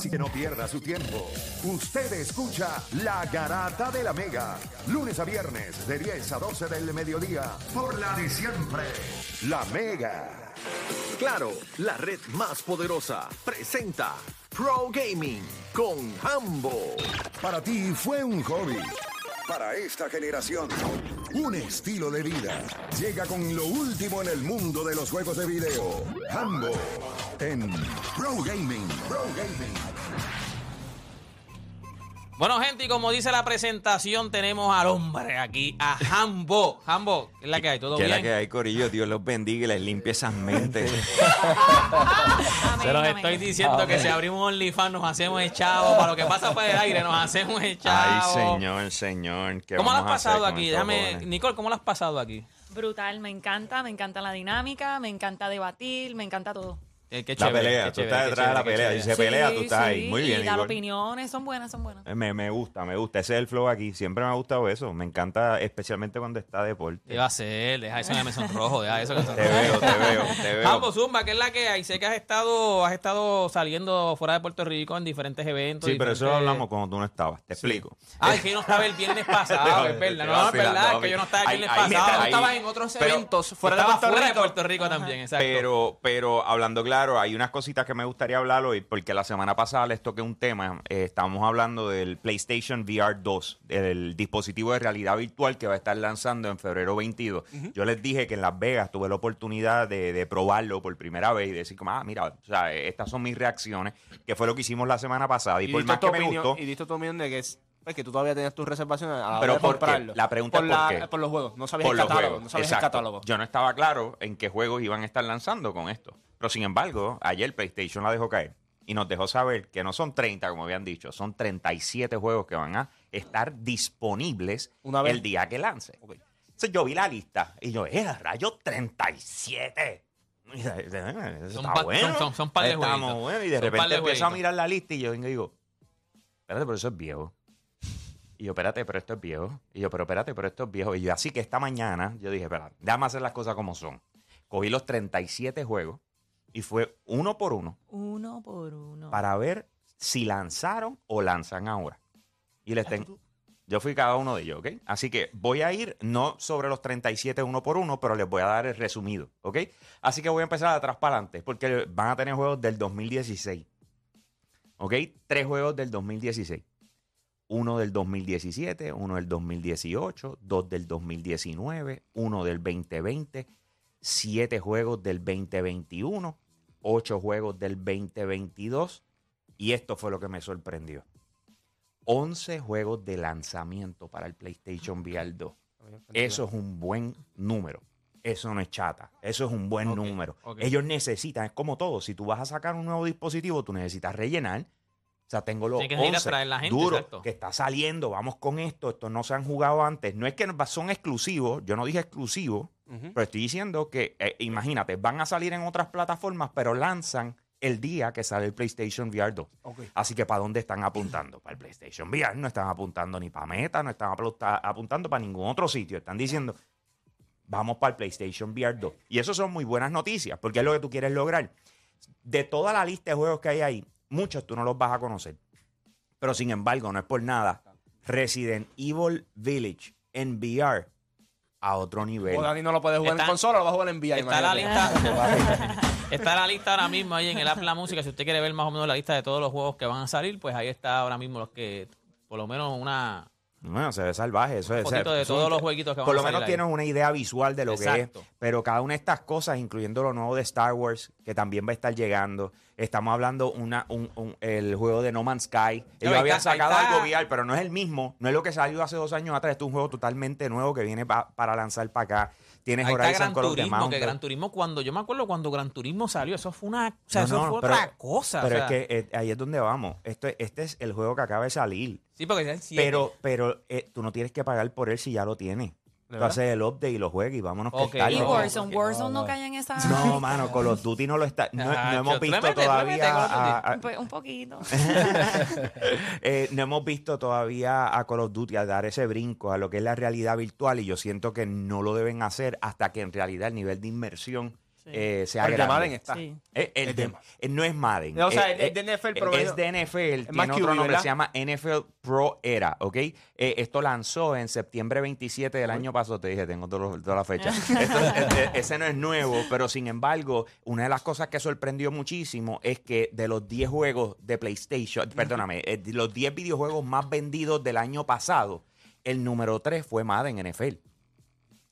Así que no pierda su tiempo. Usted escucha La Garata de la Mega. Lunes a viernes de 10 a 12 del mediodía. Por la de siempre. La Mega. Claro, la red más poderosa presenta Pro Gaming con Hambo. Para ti fue un hobby. Para esta generación, un estilo de vida. Llega con lo último en el mundo de los juegos de video. Hambo en Pro Gaming. Pro Gaming. Bueno, gente, y como dice la presentación, tenemos al hombre aquí, a. Hambo, ¿qué es la que hay? ¿Todo Que bien? la que hay, Corillo, Dios los bendiga y les limpie esas mentes. Se los estoy diciendo que si abrimos OnlyFans nos hacemos echados. Para lo que pasa por el aire, nos hacemos Ay, echados. señor, señor. ¿qué ¿Cómo lo has pasado aquí? Déjame? Nicole, ¿cómo lo has pasado aquí? Brutal, me encanta, me encanta la dinámica, me encanta debatir, me encanta todo. Eh, qué La pelea, qué tú chévere, estás detrás de la chévere, pelea. Y chévere. se pelea, tú Sí, estás ahí. Muy bien, Y Igor. opiniones, son buenas, son buenas. Me, me gusta, me gusta. Ese es el flow aquí. Siempre me ha gustado eso. Me encanta, especialmente cuando está deporte. ¿Qué va a ser? Deja eso que me sonrojo, deja eso que Te sonrojo. veo, te veo, te veo. Hambo, Zumba, ¿qué es la que hay? Sé que has estado, has estado saliendo fuera de Puerto Rico en diferentes eventos. Sí, pero eso lo hablamos cuando tú no estabas. Te explico. Ah, es que yo no estaba el viernes pasado, es verdad. No, no, es verdad, es que yo no estaba el Ahí- viernes ahí- pasado. ahí- Tú estabas en otros eventos fuera, de, estaba. Puerto Rico también, exacto. Pero, pero hablando claro, hay unas cositas que me gustaría hablar hoy, porque la semana pasada les toqué un tema. eh, estábamos hablando del PlayStation VR 2, el dispositivo de realidad virtual que va a estar lanzando en febrero 22. Yo les dije que en Las Vegas tuve la oportunidad de, de probarlo por primera vez y decir, como, ah, mira, o sea, estas son mis reacciones, que fue lo que hicimos la semana pasada. Y, Y por más que me gustó, Y diste tu opinión de que es pues, que tú todavía tenías tus reservaciones a la Pero comprarlo. La pregunta por es ¿por la- qué? por los juegos. No sabías por el catálogo. No sabías el catálogo. Yo no estaba claro en qué juegos iban a estar lanzando con esto. Pero sin embargo, ayer PlayStation la dejó caer y nos dejó saber que no son 30, como habían dicho, son 37 juegos que van a estar disponibles Una vez. el día que lance. Entonces yo vi la lista y yo, ¡eh, rayo 37! Y de- de- Eso Son está bueno. son- son- son par de Estamos buenos. Y de Son repente de empiezo a mirar la lista y yo vengo y digo, espérate, pero eso es viejo. Y yo, espérate, pero esto es viejo. Y yo, pero espérate, pero esto es viejo. Y yo, así que esta mañana, yo dije, espérate, déjame hacer las cosas como son. Cogí los 37 juegos y fue uno por uno Uno por uno. para ver si lanzaron o lanzan ahora. Y les tengo... Yo fui cada uno de ellos, ¿ok? Así que voy a ir, no sobre los 37 uno por uno, pero les voy a dar el resumido, ¿ok? Así que voy a empezar atrás para adelante, porque van a tener juegos del 2016. ¿Ok? Tres juegos del 2016. Uno del 2017, uno del 2018, dos del 2019, uno del 2020, siete juegos del 2021, ocho juegos del 2022 y esto fue lo que me sorprendió. 11 juegos de lanzamiento para el PlayStation VR 2. Eso es un buen número. Eso no es chata. Eso es un buen número. Ellos necesitan, es como todo. Si tú vas a sacar un nuevo dispositivo, tú necesitas rellenar. O sea, tengo los que ir a 11 traer la gente, duro exacto. que está saliendo. Vamos con esto. Estos no se han jugado antes. No es que son exclusivos. Yo no dije exclusivos. Ujú. Pero estoy diciendo que, eh, imagínate, van a salir en otras plataformas, pero lanzan el día que sale el PlayStation VR 2. Ok. Así que ¿para dónde están apuntando? Para el PlayStation VR. No están apuntando ni para Meta, no están apunta- apuntando para ningún otro sitio. Están diciendo, vamos para el PlayStation VR 2. Y eso son muy buenas noticias, porque es lo que tú quieres lograr. De toda la lista de juegos que hay ahí, muchos tú no los vas a conocer. Pero sin embargo, no es por nada. Resident Evil Village en VR a otro nivel. O Dani no lo puede jugar Está- en consola, lo va a jugar en VR. Está la lista. Está la lista ahora mismo ahí en el app La Música. Si usted quiere ver más o menos la lista de todos los juegos que van a salir, pues ahí está ahora mismo los que, por lo menos una Bueno, se ve salvaje. Eso es, fotito de todos un- los jueguitos que van Por a lo salir menos ahí. tienes una idea visual de lo Exacto. que es. Pero cada una de estas cosas, incluyendo lo nuevo de Star Wars, que también va a estar llegando. Estamos hablando una, un, un- el juego de No Man's Sky. Ellos habían ahí sacado está. algo VR, pero no es el mismo. No es lo que salió hace dos años atrás. Esto es un juego totalmente nuevo que viene pa- para lanzar para acá. Tienes Ahí está Horizon Gran Call of the Turismo, que Mountain. Gran Turismo cuando, yo me acuerdo cuando Gran Turismo salió, eso fue una, o sea, No, eso no, fue pero- otra cosa. Pero sea, es que eh, ahí es donde vamos. Esto, este es el juego que acaba de salir. sí, porque ya el siete. Pero, pero eh, tú no tienes que pagar por él si ya lo tienes. Tú haces el update y lo juegas y vámonos que Ok. está Y. Warzone. Warzone no cae en esa. No, mano, Call of Duty no lo está. No, no hemos yo- visto todavía. A- a- Pues un poquito. eh, no hemos visto todavía a Call of Duty a dar ese brinco a lo que es la realidad virtual y yo siento que no lo deben hacer hasta que en realidad el nivel de inmersión eh, sea Pero el de. Madden está. Sí. Eh, el Es de- de- eh, no es Madden. O sea, Eh, el- el eh, de NFL, pero es de NFL, más tiene otro QB, nombre, ¿verdad? se llama NFL Pro Era, ¿ok? Eh, esto lanzó en septiembre 27 del año pasado, te dije, tengo toda la fecha. Esto- ese no es nuevo, pero sin embargo, una de las cosas que sorprendió muchísimo es que de los 10 juegos de PlayStation, perdóname, de los 10 videojuegos más vendidos del año pasado, el número 3 fue Madden NFL.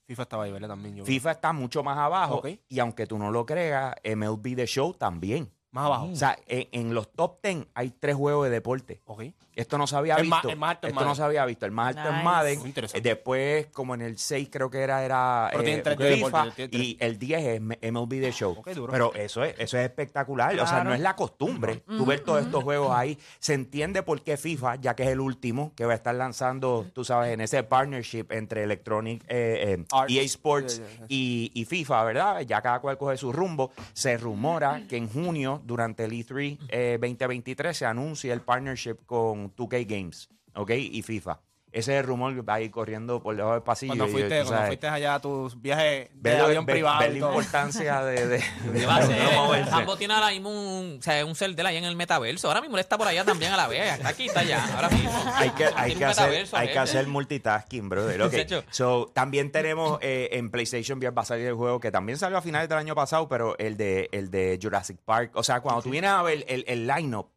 FIFA estaba ahí, ¿verdad? También yo. FIFA está mucho más abajo Ok. y aunque tú no lo creas, MLB The Show también. Más abajo. O sea, en, en los top 10 hay tres juegos de deporte. Ok. Esto no se había El visto. ma- el más alto es Esto no Madden. se había visto. El más alto Nice. es Madden. Muy interesante. Después, como en el 6 creo que era, era Pero tienen eh, tres de FIFA. deporte, tienen tres. y el 10 es M- MLB The Show. Ok, duro. Pero eso es, eso es espectacular. O sea, Claro. no es la costumbre. Tú ver todos estos juegos ahí. Se entiende por qué FIFA, ya que es el último que va a estar lanzando, tú sabes, en ese partnership entre Electronic eh, eh, Arts. EA Sports Yeah, yeah, yeah. y, y FIFA, ¿verdad? Ya cada cual coge su rumbo. Se rumora que en junio, durante el E3 eh, 2023, se anuncia el partnership con 2K Games, ¿ok? Y FIFA. Ese es el rumor que va a ir corriendo por debajo del pasillo. Cuando fuiste, cuando sabes, fuiste allá a tus viajes de ver- avión ver- privado. ver la importancia de, de- de. Rambo tiene ahora mismo un, o sea, un cel de ahí en el metaverso. Ahora mismo él está por allá también a la vez. Está aquí, está allá. Ahora mismo. Hay que, hay que hacer, hay que hacer multitasking, brother. Ok, Muchacho. So, también tenemos eh, en PlayStation VR va a salir el juego que también salió a finales del año pasado, pero el de, el de Jurassic Park. O sea, cuando tú vienes a ver el, el line-up,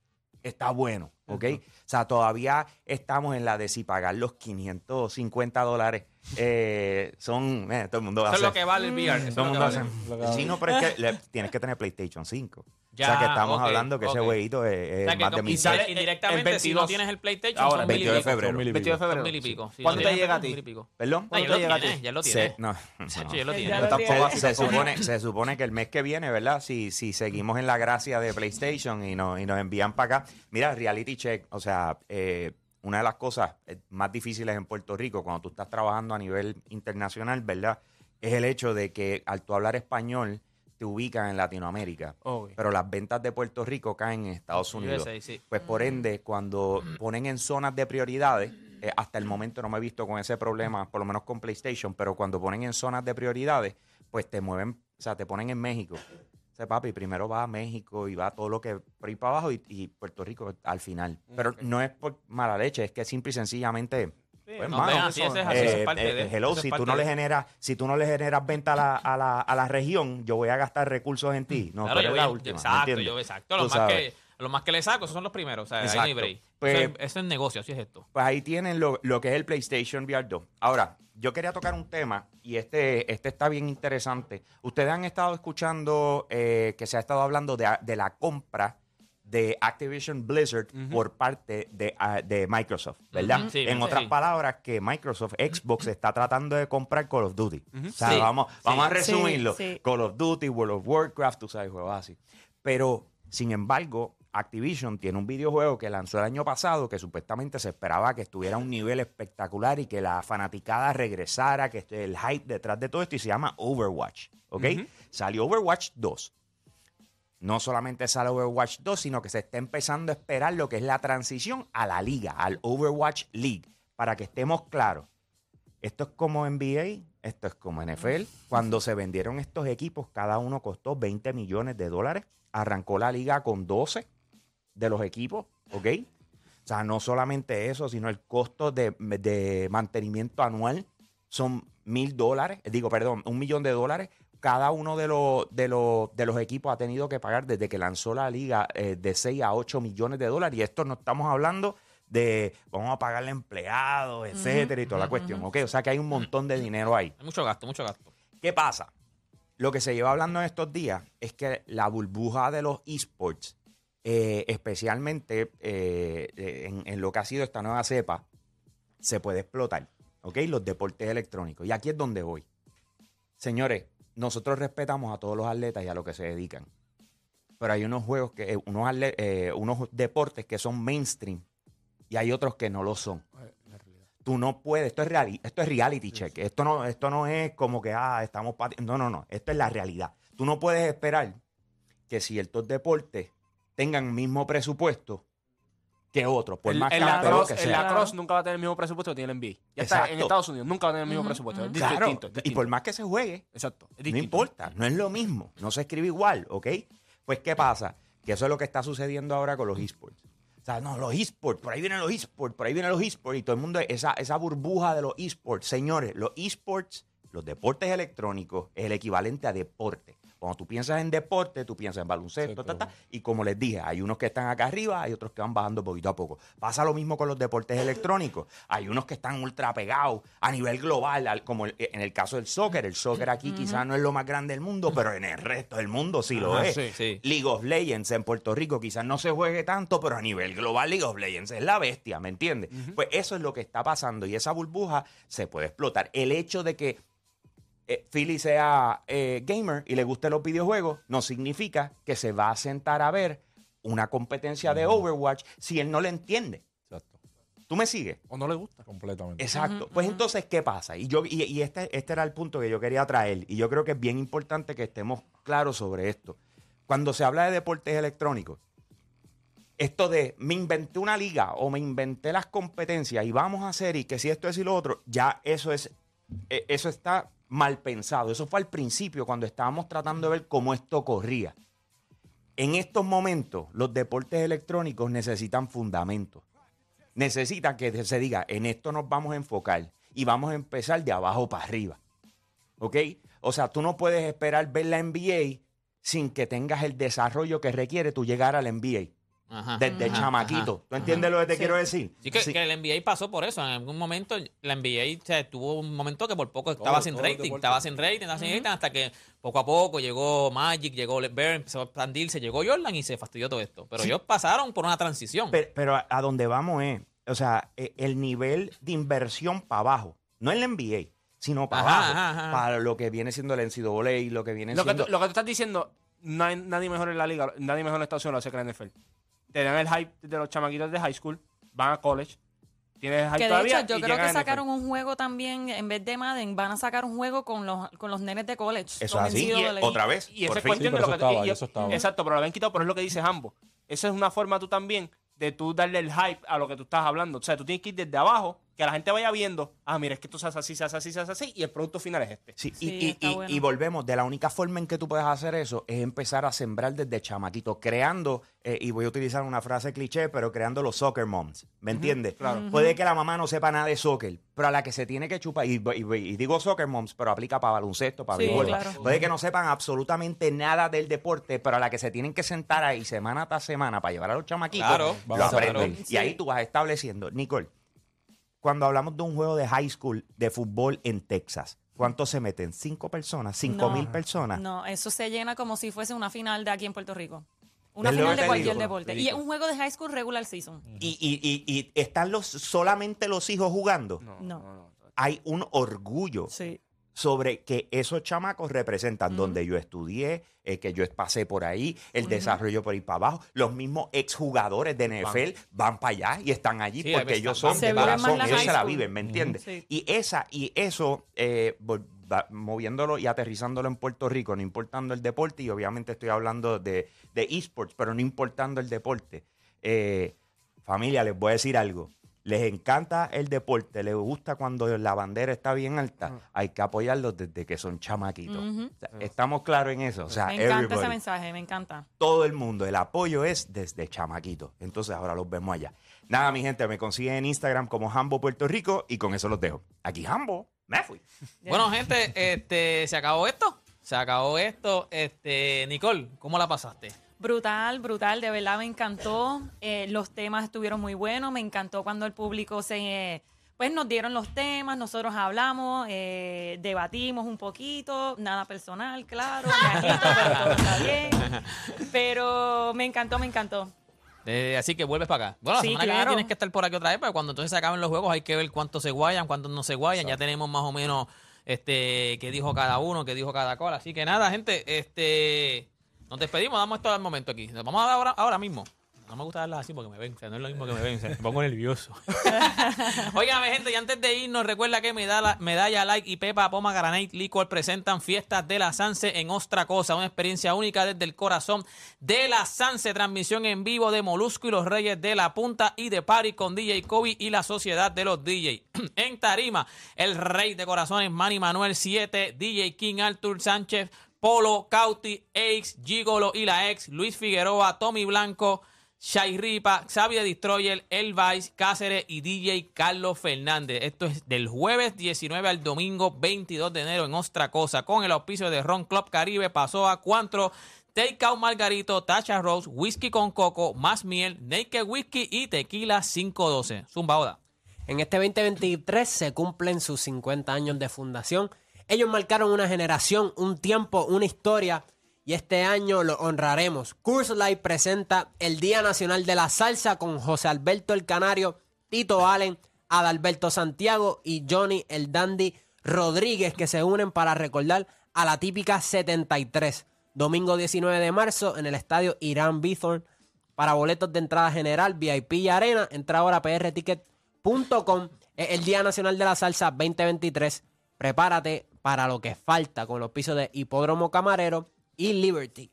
está bueno, ¿ok? O sea, todavía estamos en la de si pagar los 550 dólares. eh, son, eh, todo el mundo va a Eso es lo hacer. que vale el VR. eso Todo el mundo hace. Sí, no, pero es que le- tienes que tener PlayStation 5. Ya, o sea, que estamos hablando que ese ok. jueguito es, es O sea, más de mil y sale indirectamente, si no 22. tienes el PlayStation, Ahora, son mil y 22 de febrero. 22 de febrero. mil y pico. Sí, ¿Cuándo no te tienes, llega a ti? ¿Perdón? No, ya te lo llega a tiene, ti? ya lo Se- tiene. no, Chacho, no. ya lo Ya tiene. lo tampoco tiene. así. se, supone, se supone que el mes que viene, ¿verdad? Si, si seguimos en la gracia de PlayStation y, nos y nos envían para acá. Mira, reality check, o sea, eh, una de las cosas eh, más difíciles en Puerto Rico cuando tú estás trabajando a nivel internacional, ¿verdad? Es el hecho de que al tú hablar español te ubican en Latinoamérica. Pero las ventas de Puerto Rico caen en Estados Unidos. USA, sí. Pues por ende, cuando ponen en zonas de prioridades, eh, hasta el momento no me he visto con ese problema, por lo menos con PlayStation, pero cuando ponen en zonas de prioridades, pues te mueven, o sea, te ponen en México. Sea, papi, primero va a México y va todo lo que por ahí para abajo y, y Puerto Rico al final. Pero no es por mala leche, es que simple y sencillamente. Pues, no, mano, ven, así es, así es eh, parte eh, de- hello, es si tú no le generas, si tú no le generas venta a la, a la, a la región, yo voy a gastar recursos en ti. No, Claro, yo eres voy la última. ¿me Exacto, yo, exacto. Tú Lo más, sabes. que, lo más que le saco, esos son los primeros. O sea, ahí no hay Exacto. break. Pues- eso, es, eso es negocio, así es esto. Pues ahí tienen lo, lo que es el PlayStation VR 2. Ahora, yo quería tocar un tema y este, este está bien interesante. Ustedes han estado escuchando eh, que se ha estado hablando de, de la compra de Activision Blizzard por parte de, ah, de Microsoft, ¿verdad? Sí, en sí. otras palabras, que Microsoft, Xbox está tratando de comprar Call of Duty. O sea, Sí, vamos, vamos a resumirlo. Sí, sí. Call of Duty, World of Warcraft, tú sabes, juegos así. Pero, sin embargo, Activision tiene un videojuego que lanzó el año pasado que supuestamente se esperaba que estuviera a un nivel espectacular y que la fanaticada regresara, que esté el hype detrás de todo esto y se llama Overwatch, ¿ok? Salió Overwatch 2. No solamente sale Overwatch 2, sino que se está empezando a esperar lo que es la transición a la liga, al Overwatch League. Para que estemos claros, esto es como NBA, esto es como NFL. Cuando se vendieron estos equipos, cada uno costó 20 millones de dólares. Arrancó la liga con 12 de los equipos, ¿ok? O sea, no solamente eso, sino el costo de, de mantenimiento anual son mil dólares, eh, digo, perdón, un millón de dólares. Cada uno de los, de, los, de los equipos ha tenido que pagar desde que lanzó la liga eh, de 6 a 8 millones de dólares. Y esto no estamos hablando de vamos a pagarle empleados, etcétera, y toda la cuestión. ¿ok? O sea que hay un montón de dinero ahí. Hay mucho gasto, mucho gasto. ¿Qué pasa? Lo que se lleva hablando en estos días es que la burbuja de los esports, eh, especialmente eh, eh, en, en lo que ha sido esta nueva cepa, se puede explotar. ¿Ok? Los deportes electrónicos. Y aquí es donde voy. Señores, nosotros respetamos a todos los atletas y a lo que se dedican. Pero hay unos juegos que, unos, atle- unos deportes que son mainstream y hay otros que no lo son. Tú no puedes, esto es, reali- esto es reality check. Esto no, esto no es como que, ah, estamos No, no, no. Esto es la realidad. Tú no puedes esperar que ciertos deportes tengan el mismo presupuesto que otros. Por El, más el campeón lacrosse, que el sea. lacrosse nunca va a tener el mismo presupuesto que tiene el NBA. Ya está, en Exacto. Estados Unidos nunca va a tener el mismo presupuesto. Es Claro, distinto, es y por más que se juegue, Exacto. no importa, no es lo mismo, no se escribe igual, ¿ok? Pues, ¿qué pasa? Que eso es lo que está sucediendo ahora con los esports. O sea, no, los esports, por ahí vienen los esports, por ahí vienen los esports, y todo el mundo, esa, esa burbuja de los esports. Señores, los esports, los deportes electrónicos, es el equivalente a deporte. Cuando tú piensas en deporte, tú piensas en baloncesto, ta, ta, y como les dije, hay unos que están acá arriba, hay otros que van bajando poquito a poco. Pasa lo mismo con los deportes electrónicos. Hay unos que están ultra pegados a nivel global, al- como el- en el caso del soccer. El soccer aquí quizás no es lo más grande del mundo, pero en el resto del mundo sí lo Ajá, es. sí, sí. League of Legends en Puerto Rico quizás no se juegue tanto, pero a nivel global League of Legends es la bestia, ¿me entiendes? Pues eso es lo que está pasando y esa burbuja se puede explotar. El hecho de que eh, Philly sea eh, gamer y le gusten los videojuegos no significa que se va a sentar a ver una competencia de Overwatch si él no le entiende. Exacto. ¿Tú me sigues? O no le gusta. Completamente. Exacto. Pues entonces, ¿qué pasa? Y, yo, y, y este, este era el punto que yo quería traer. Y yo creo que es bien importante que estemos claros sobre esto. Cuando se habla de deportes electrónicos, esto de me inventé una liga o me inventé las competencias y vamos a hacer y que si esto es y lo otro, ya eso es, eh, eso está mal pensado. Eso fue al principio cuando estábamos tratando de ver cómo esto corría. En estos momentos, los deportes electrónicos necesitan fundamentos necesita que se diga, en esto nos vamos a enfocar y vamos a empezar de abajo para arriba. ¿Ok? O sea, tú no puedes esperar ver la NBA sin que tengas el desarrollo que requiere tú llegar al NBA Ajá. desde Ajá, chamaquito. ajá. ¿Tú entiendes lo que te quiero decir? Sí, que, Sí. que el NBA pasó por eso. En algún momento, la NBA o sea, tuvo un momento que por poco estaba Todo- sin todos los rating. Estaba sin rating, estaba sin rating, hasta que poco a poco llegó Magic, llegó LeBron, empezó a expandirse, llegó Jordan y se fastidió todo esto. Pero ellos pasaron por una transición. Pero, pero a, a donde vamos es, o sea, e- el nivel de inversión para abajo, no en la NBA, sino para Ajá, abajo, ajá, ajá. para lo que viene siendo el NCAA y lo que viene Lo que, siendo... tú, lo que tú estás diciendo, no hay nadie mejor en la liga, nadie mejor en Estados Unidos lo hace que la NFL. Te dan el hype de los chamaquitos de high school, van a college, tienes el hype Que de todavía hecho, yo y creo llegan que a NFL. sacaron un juego también, en vez de Madden, van a sacar un juego con los, con los nenes de college. Eso es así. Y- otra vez, Y por esa es fin. cuestión Sí, de lo eso que estaba, y- eso estaba. Exacto, pero lo habían quitado, pero es lo que dice Jambo. Esa es una forma tú también de tú darle el hype a lo que tú estás hablando. O sea, tú tienes que ir desde abajo, que la gente vaya viendo, ah, mira, es que esto se hace así, se hace así, se hace así, y el producto final es este. Sí, Sí, y, y- está y- bueno. y volvemos, de la única forma en que tú puedes hacer eso es empezar a sembrar desde chamaquito, creando, eh, y voy a utilizar una frase cliché, pero creando los soccer moms, ¿me entiendes? claro. Puede que la mamá no sepa nada de soccer, pero a la que se tiene que chupar, y, y- y digo soccer moms, pero aplica para baloncesto, para Sí, béisbol. claro. Puede que no sepan absolutamente nada del deporte, pero a la que se tienen que sentar ahí semana tras semana para llevar a los chamaquitos, Claro. lo aprenden. Sí. Y ahí tú vas estableciendo, Nicole, cuando hablamos de un juego de high school de fútbol en Texas, ¿cuántos se meten? ¿Cinco personas? ¿Cinco No. mil personas? No, eso se llena como si fuese una final de aquí en Puerto Rico. Una final de cualquier digo. deporte. Y es un juego de high school regular season. Y, y- y- y están los, solamente los hijos jugando. No. Hay un orgullo Sí. Sobre que esos chamacos representan donde yo estudié, eh, que yo pasé por ahí, el desarrollo por ahí para abajo. Los mismos exjugadores de NFL van, para allá y están allí Sí, porque ellos son de corazón, ellos se la viven, ¿me entiendes? Sí. Y esa y eso, eh, moviéndolo y aterrizándolo en Puerto Rico, no importando el deporte, y obviamente estoy hablando de, de esports, pero no importando el deporte. Eh, familia, les voy a decir algo. Les encanta el deporte, les gusta cuando la bandera está bien alta. Hay que apoyarlos desde que son chamaquitos. Ujú. O sea, estamos claros en eso. O sea, Me encanta ese mensaje, me encanta. todo el mundo, el apoyo es desde chamaquitos. Entonces ahora los vemos allá. Nada, mi gente, me consiguen en Instagram como Hambo Puerto Rico y con eso los dejo. Aquí Hambo, me fui. Bueno, gente, este, se acabó esto. Se acabó esto. Este, Nicole, ¿cómo la pasaste? Brutal, brutal, de verdad me encantó. Eh, los temas estuvieron muy buenos. Me encantó cuando el público se. eh, pues nos dieron los temas, nosotros hablamos, eh, debatimos un poquito, nada personal, claro, me agito, pero todo está bien. Pero me encantó, me encantó. Eh, así que vuelves para acá. Bueno, la Sí, semana que viene claro. tienes que estar por aquí otra vez, pero cuando entonces se acaben los juegos hay que ver cuántos se guayan, cuántos no se guayan. Ya tenemos más o menos este qué dijo cada uno, qué dijo cada cual. Así que nada, gente, este nos despedimos, damos esto al momento aquí. Vamos a dar ahora, ahora mismo. No me gusta darlas así porque me ven. O sea, no es lo mismo que me ven. o sea, me pongo nervioso. Óigame, gente, y antes de irnos, recuerda que Medalla, Medalla Like y Pepa Poma Granite Licor presentan Fiestas de la Sanse en Ostra Cosa. Una experiencia única desde el corazón de la Sanse. Transmisión en vivo de Molusco y los Reyes de la Punta y de Party con DJ Kobe y la Sociedad de los DJ. en Tarima, el Rey de Corazones, Manny Manuel 7, DJ King Arthur Sánchez, Polo, Cauti, Aix, Gigolo y la ex, Luis Figueroa, Tommy Blanco, Shai Ripa, Xavier Destroyer, El Vice, Cáceres y DJ Carlos Fernández. Esto es del jueves 19 al domingo 22 de enero en Ostra Cosa, con el auspicio de Ron Club Caribe, pasó a Cuantro, Takeout Margarito, Tacha Rose, Whisky con Coco, Más Miel, Naked Whisky y Tequila 512. Zumba Oda. En este 2023 se cumplen sus 50 años de fundación. Ellos marcaron una generación, un tiempo, una historia y este año lo honraremos. Curse Live presenta el Día Nacional de la Salsa con José Alberto el Canario, Tito Allen, Adalberto Santiago y Johnny el Dandy Rodríguez que se unen para recordar a la típica 73. Domingo 19 de marzo en el estadio Irán Bithorn. Para boletos de entrada general, VIP y arena, entra ahora a prticket.com. El Día Nacional de la Salsa 2023. Prepárate para lo que falta con los pisos de Hipódromo Camarero y Liberty.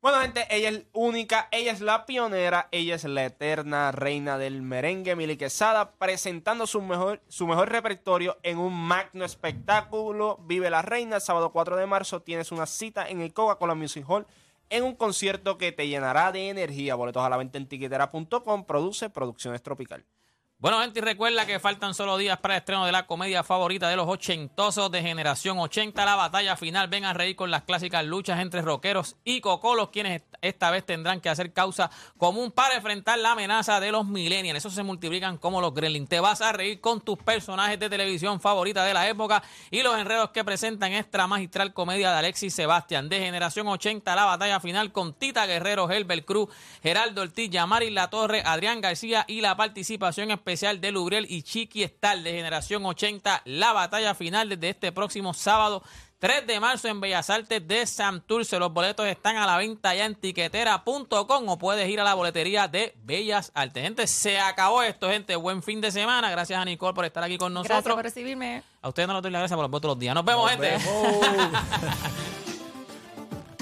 Bueno, gente, ella es única, ella es la pionera, ella es la eterna reina del merengue, Mili Quesada, presentando su mejor, su mejor repertorio en un magno espectáculo. Vive la reina, el sábado 4 de marzo tienes una cita en el Coca-Cola Music Hall en un concierto que te llenará de energía. Boletos a la venta en tiquetera.com, produce Producciones Tropical. Bueno, gente, y recuerda que faltan solo días para el estreno de la comedia favorita de los ochentosos de generación 80, la batalla final. Ven a reír con las clásicas luchas entre rockeros y cocolos, quienes esta vez tendrán que hacer causa común para enfrentar la amenaza de los millennials. Esos se multiplican como los gremlins. Te vas a reír con tus personajes de televisión favorita de la época y los enredos que presentan esta magistral comedia de Alexis Sebastián. De generación 80, la batalla final con Tita Guerrero, Helbert Cruz, Geraldo Ortiz, Yamari La Torre, Adrián García y la participación especial de Lubriel y Chiqui Estal de generación 80. La batalla final desde este próximo sábado 3 de marzo en Bellas Artes de Santurce. Los boletos están a la venta ya en tiquetera.com o puedes ir a la boletería de Bellas Artes. Gente, se acabó esto, gente. Buen fin de semana. Gracias a Nicole por estar aquí con nosotros. Gracias por recibirme. A ustedes no les doy las gracias por los votos los días. Nos vemos, gente.